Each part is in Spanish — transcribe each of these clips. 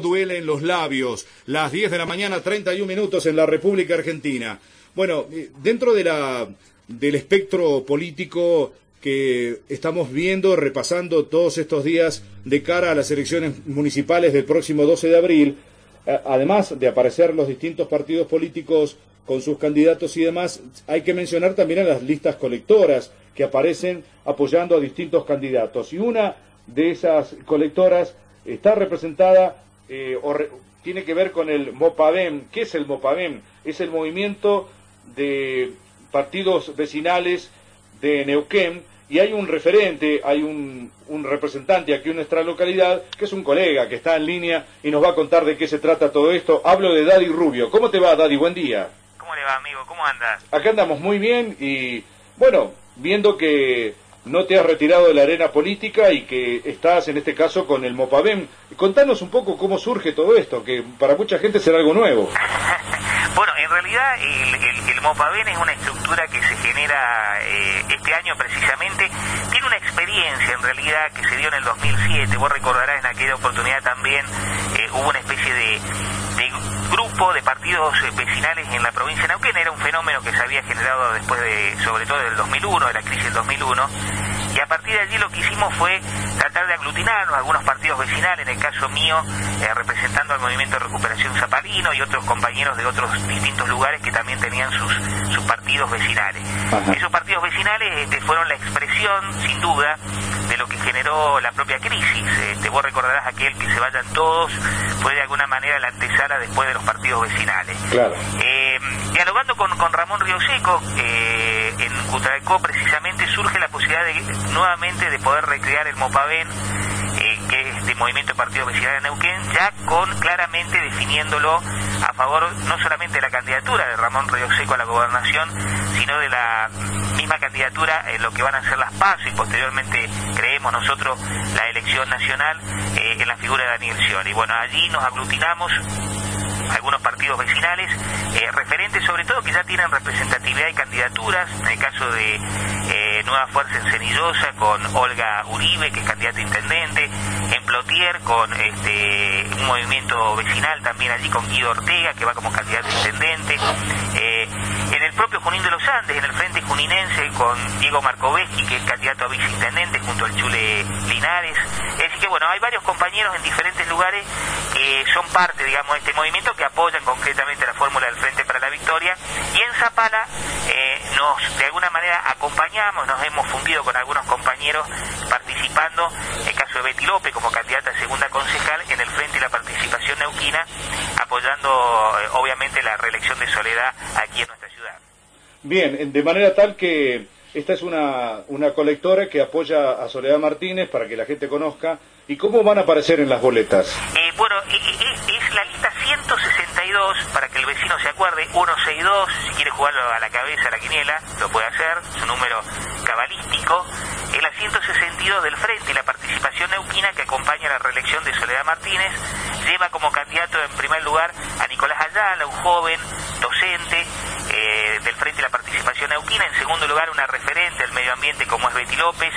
duele en los labios. Las 10 de la mañana, 31 minutos en la República Argentina. Bueno, eh, dentro de la, del espectro político que estamos viendo, repasando todos estos días de cara a las elecciones municipales del próximo 12 de abril, además de aparecer los distintos partidos políticos con sus candidatos y demás, hay que mencionar también a las listas colectoras que aparecen apoyando a distintos candidatos. Y una de esas colectoras está representada eh, o tiene que ver con el MOPAVEM. ¿Qué es el MOPAVEM? Es el movimiento de partidos vecinales de Neuquén y hay un referente, hay un, un, representante aquí en nuestra localidad, que es un colega que está en línea y nos va a contar de qué se trata todo esto. Hablo de Daddy Rubio. ¿Cómo te va, Daddy? Buen día. ¿Cómo le va, amigo? ¿Cómo andas? Acá andamos muy bien y, bueno, viendo que no te has retirado de la arena política y que estás en este caso con el Mopavem. Contanos un poco cómo surge todo esto, que para mucha gente será algo nuevo. bueno, en realidad el, el, es una estructura que se genera eh, este año precisamente. Tiene una experiencia en realidad que se dio en el 2007. Vos recordarás en aquella oportunidad también eh, hubo una especie de de grupo de partidos eh, vecinales en la provincia de Neuquén. Era un fenómeno que se había generado después de, sobre todo del 2001, de la crisis del 2001. Y a partir de allí lo que hicimos fue tratar de aglutinarnos algunos partidos vecinales, en el caso mío, eh, representando al Movimiento de Recuperación Zapalino y otros compañeros de otros distintos lugares que también tenían sus, sus partidos vecinales. Esos partidos vecinales este, fueron la expresión, sin duda, de lo que generó la propia crisis. Este, vos recordarás aquel que se vayan todos, fue de alguna manera la antesala después de los partidos vecinales. Claro. Eh, dialogando con, con Ramón Río Seco, eh, en Cutralcó precisamente surge la posibilidad de nuevamente de poder recrear el Mopaven eh, que es este movimiento de partidos vecinales de Neuquén, ya con claramente definiéndolo a favor no solamente de la candidatura de Ramón Río Seco a la gobernación, sino de la misma candidatura en lo que van a ser las pasos y posteriormente creemos nosotros la elección nacional eh, en la figura de Daniel Scioli. Bueno, allí nos aglutinamos algunos partidos vecinales, eh, referentes sobre todo que ya tienen representatividad y candidaturas, en el caso de eh, Nueva Fuerza en Cenillosa con Olga Uribe, que es candidata a intendente, en Plotier con este, un movimiento vecinal también allí con Guido Ortega, que va como candidato a intendente, eh, en el propio Junín de los Andes, en el Frente Juninense con Diego Markoveschi, que es candidato a viceintendente junto al Chule Linares, bueno, hay varios compañeros en diferentes lugares que son parte, digamos, de este movimiento que apoyan concretamente la fórmula del Frente para la Victoria. Y en Zapala eh, nos, de alguna manera, acompañamos, nos hemos fundido con algunos compañeros participando, en el caso de Betty López como candidata a segunda concejal, en el Frente y la participación neuquina, apoyando eh, obviamente la reelección de Soledad aquí en nuestra ciudad. Bien, de manera tal que esta es una, una colectora que apoya a Soledad Martínez para que la gente conozca. ¿Y cómo van a aparecer en las boletas? Eh, bueno, es, la lista 162, para que el vecino se acuerde, 162, si quiere jugarlo a la cabeza, a la quiniela, lo puede hacer, es un número cabalístico. Es la 162 del Frente la participación neuquina que acompaña la reelección de Soledad Martínez. Lleva como candidato en primer lugar a Nicolás Ayala, un joven docente eh, del Frente y la neuquina. En segundo lugar, una referente del medio ambiente como es Betty López.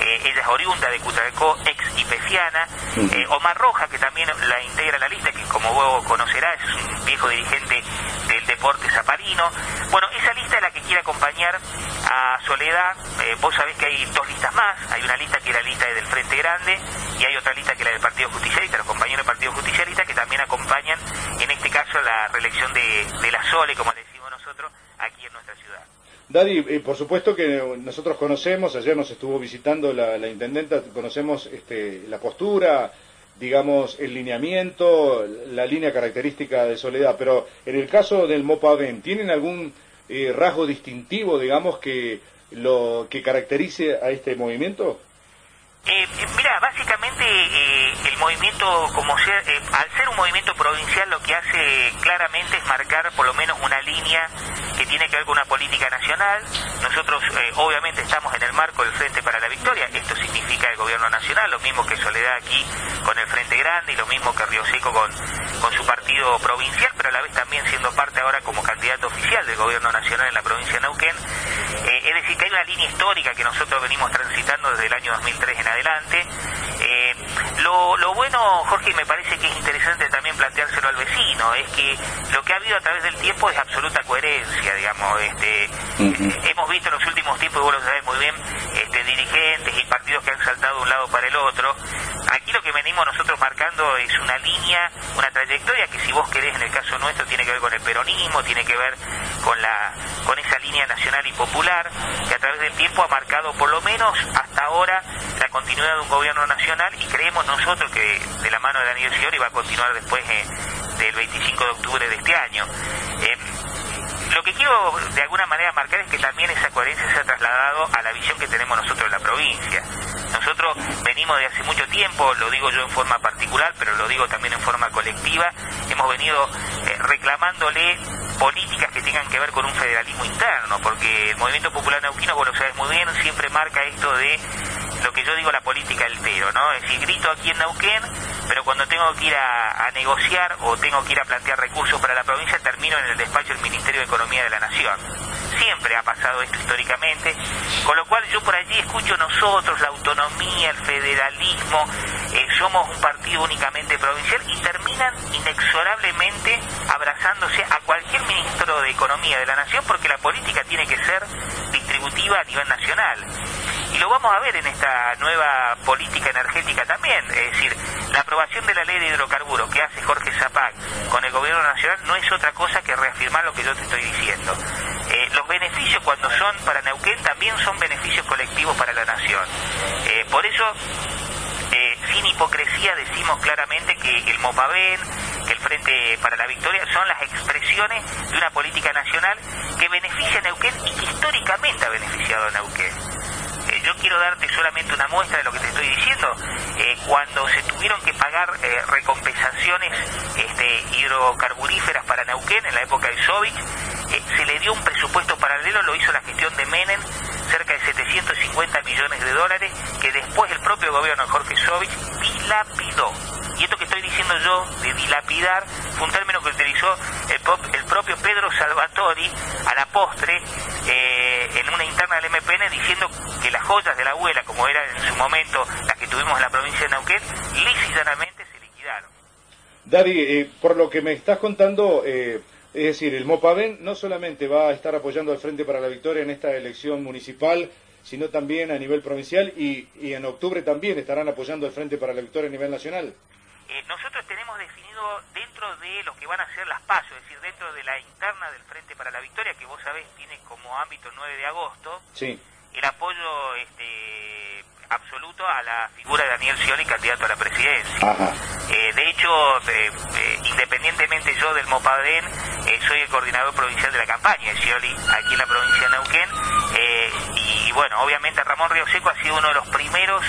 Eh, ella es oriunda de Cutralcó, ex IPECiana. Eh, Omar Roja, que también la integra la lista, que como vos conocerás, es un viejo dirigente del deporte zaparino. Bueno, esa lista es la que quiere acompañar a Soledad. vos sabés que hay dos listas más. Hay una lista que es la lista del Frente Grande y hay otra lista que es la del Partido Justicialista, los compañeros del Partido Justicialista que también acompañan, en este caso, la reelección de, de la Sole, como le decimos nosotros, aquí en nuestra ciudad. Daddy, eh, por supuesto que nosotros conocemos, ayer nos estuvo visitando la, intendenta, conocemos este, la postura, digamos, el lineamiento, la línea característica de Soledad, pero en el caso del MOPAVEN, ¿tienen algún eh, rasgo distintivo, digamos, que lo que caracterice a este movimiento? Eh, mira, básicamente eh, el movimiento, como ser, eh, al ser un movimiento provincial, lo que hace claramente es marcar por lo menos una línea que tiene que ver con una política nacional. Nosotros, eh, obviamente, estamos en el marco del Frente para la Victoria. Esto significa el gobierno nacional, lo mismo que Soledad aquí con el Frente Grande y lo mismo que Río Seco con, con su partido provincial, pero a la vez también siendo parte ahora como candidato oficial del gobierno nacional en la provincia de Neuquén. es decir, que hay una línea histórica que nosotros venimos transitando desde el año 2003 en adelante. Eh, lo, lo, bueno, Jorge, me parece que es interesante camino, es que lo que ha habido a través del tiempo es absoluta coherencia, digamos. Este, hemos visto en los últimos tiempos, y vos lo sabés muy bien, este, dirigentes y partidos que han saltado de un lado para el otro. Que venimos nosotros marcando es una línea, una trayectoria que si vos querés en el caso nuestro tiene que ver con el peronismo, tiene que ver con la con esa línea nacional y popular que a través del tiempo ha marcado por lo menos hasta ahora la continuidad de un gobierno nacional y creemos nosotros que de la mano de Daniel Scioli va a continuar después eh, del 25 de octubre de este año. Eh, lo que quiero de alguna manera marcar es que también esa coherencia se ha trasladado a la visión que tenemos nosotros en la provincia. Nosotros venimos de hace mucho tiempo, lo digo yo en forma particular, pero lo digo también en forma colectiva, hemos venido eh, reclamándole políticas que tengan que ver con un federalismo interno, porque el movimiento popular neuquino, vos lo sabes muy bien, siempre marca esto de lo que yo digo la política del pero, ¿no? Es decir, grito aquí en Neuquén, pero cuando tengo que ir a, negociar o tengo que ir a plantear recursos para la provincia, termino en el despacho del Ministerio de Economía de la Nación. Siempre ha pasado esto históricamente, con lo cual yo por allí escucho nosotros, la autonomía, el federalismo, eh, somos un partido únicamente provincial y terminan inexorablemente abrazándose a cualquier ministro de Economía de la Nación porque la política tiene que ser distributiva a nivel nacional. Lo vamos a ver en esta nueva política energética también, es decir, la aprobación de la ley de hidrocarburos que hace Jorge Zapac con el gobierno nacional no es otra cosa que reafirmar lo que yo te estoy diciendo. Eh, los beneficios cuando son para Neuquén también son beneficios colectivos para la nación. Eh, por eso eh, sin hipocresía decimos claramente que el MOPAVEN, el Frente para la Victoria son las expresiones de una política nacional que beneficia a Neuquén y que históricamente ha beneficiado a Neuquén quiero darte solamente una muestra de lo que te estoy diciendo. Eh, cuando se tuvieron que pagar eh, recompensaciones este, hidrocarburíferas para Neuquén en la época de Sovich, eh, se le dio un presupuesto paralelo, lo hizo la gestión de Menem, cerca de 750 millones de dólares, que después el propio gobierno de Jorge Sovich dilapidó. Y esto que estoy diciendo yo de dilapidar fue un término que utilizó el, propio Pedro Salvatori a la postre en una interna del MPN diciendo que las joyas de la abuela, como eran en su momento las que tuvimos en la provincia de Neuquén, lícitamente se liquidaron. Daddy, eh, por lo que me estás contando, eh, es decir, el MOPAVEN no solamente va a estar apoyando al Frente para la Victoria en esta elección municipal, sino también a nivel provincial y, en octubre también estarán apoyando al Frente para la Victoria a nivel nacional. Eh, nosotros tenemos definido dentro de lo que van a ser las pasos, es decir, dentro de la interna del Frente para la Victoria, que vos sabés tiene como ámbito 9 de agosto, sí el apoyo este, absoluto a la figura de Daniel Scioli, candidato a la presidencia. Eh, de hecho, eh, eh, independientemente yo del Mopadén, soy el coordinador provincial de la campaña de Scioli aquí en la provincia de Neuquén. y bueno, obviamente Ramón Río Seco ha sido uno de los primeros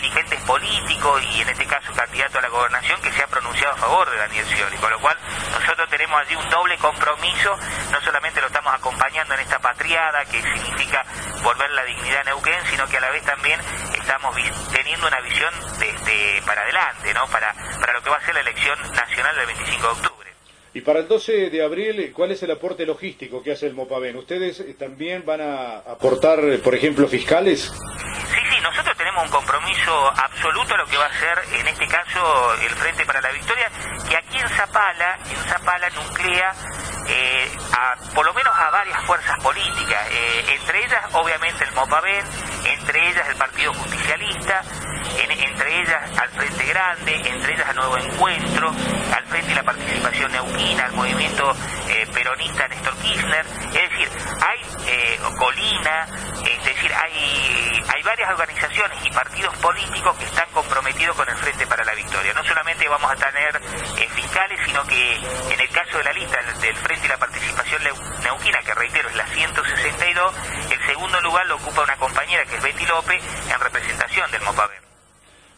dirigentes políticos y en este caso candidato a la gobernación que se ha pronunciado a favor de Daniel Scioli. Con lo cual, nosotros tenemos allí un doble compromiso, no solamente lo estamos acompañando en esta patriada que significa volver la dignidad a Neuquén, sino que a la vez también estamos teniendo una visión de, para adelante, ¿no? Para, para lo que va a ser la elección nacional del 25 de octubre. Y para el 12 de abril, ¿cuál es el aporte logístico que hace el MOPAVEN? ¿Ustedes eh, también van a aportar, por ejemplo, fiscales? Un compromiso absoluto a lo que va a ser, en este caso, el Frente para la Victoria, que aquí en Zapala, en Zapala nuclea eh, por lo menos a varias fuerzas políticas, eh, entre ellas obviamente el MOPAVEN, entre ellas el Partido Justicialista, entre ellas al Frente Grande, entre ellas al Nuevo Encuentro, al Frente y la Participación Neuquina, al movimiento peronista Néstor Kirchner, es decir, hay Colina, es decir, hay, hay varias organizaciones y partidos políticos que están comprometidos con el Frente para la Victoria. No solamente vamos a tener fiscales, sino que en el caso de la lista del Frente y la participación neuquina, que reitero es la 162, el segundo lugar lo ocupa una compañera que es Betty López en representación del MOPAVEN.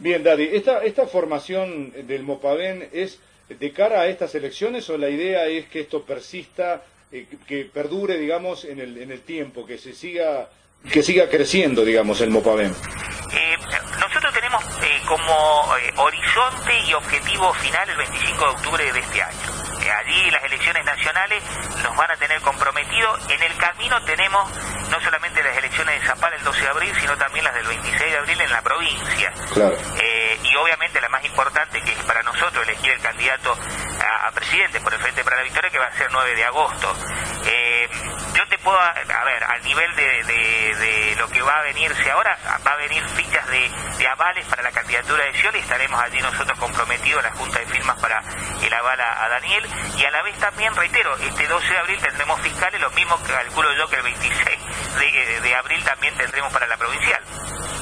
Bien, Daddy, ¿esta, esta formación del MOPAVEN es de cara a estas elecciones o la idea es que esto persista, eh, que perdure, digamos, en el, en el tiempo, que se siga que siga creciendo, digamos, el MOPAVEN? Eh, nosotros tenemos eh, como horizonte y objetivo final el 25 de octubre de este año allí las elecciones nacionales nos van a tener comprometidos. En el camino tenemos no solamente las elecciones de Zapal el 12 de abril, sino también las del 26 de abril en la provincia. Claro. Eh, y obviamente la más importante, que es para nosotros elegir el candidato a, presidente por el Frente para la Victoria, que va a ser 9 de agosto. Eh, yo te puedo, a ver, al nivel de, lo que va a venirse ahora, va a venir fichas de, avales para la candidatura de Scioli, estaremos allí nosotros comprometidos, la Junta de Firmas para el aval a, Daniel, y a la vez también, reitero, este 12 de abril tendremos fiscales, lo mismo que calculo yo que el 26 de abril también tendremos para la provincial.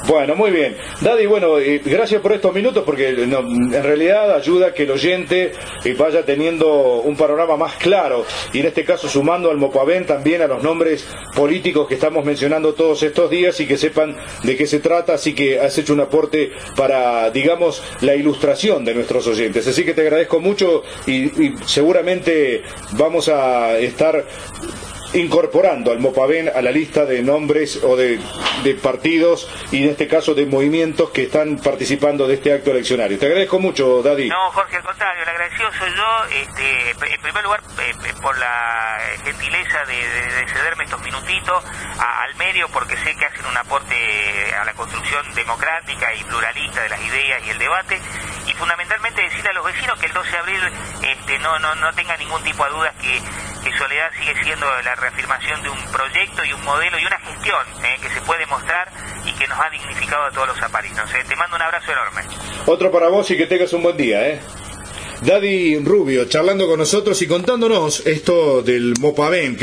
Bueno, muy bien. Daddy, bueno, gracias por estos minutos porque en realidad ayuda a que el oyente eh, vaya teniendo un panorama más claro y en este caso sumando al Mopaven también a los nombres políticos que estamos mencionando todos estos días y que sepan de qué se trata, así que has hecho un aporte para, digamos, la ilustración de nuestros oyentes. Así que te agradezco mucho y seguramente vamos a estar incorporando al Mopaven a la lista de nombres o de, partidos y en este caso de movimientos que están participando de este acto eleccionario. Te agradezco mucho, Daddy. No, Jorge, al contrario, el agradecido soy yo, este, en primer lugar, eh, eh, por la gentileza de, cederme estos minutitos al medio, porque sé que hacen un aporte a la construcción democrática y pluralista de las ideas y el debate, y fundamentalmente decirle a los vecinos que el 12 de abril este, no, no, no tenga ningún tipo de dudas que, Soledad sigue siendo la reafirmación de un proyecto y un modelo y una gestión eh, que se puede mostrar y que nos ha dignificado a todos los zaparinos. Eh. Te mando un abrazo enorme. Otro para vos y que tengas un buen día. ¿eh? Daddy Rubio charlando con nosotros y contándonos esto del Mopaven.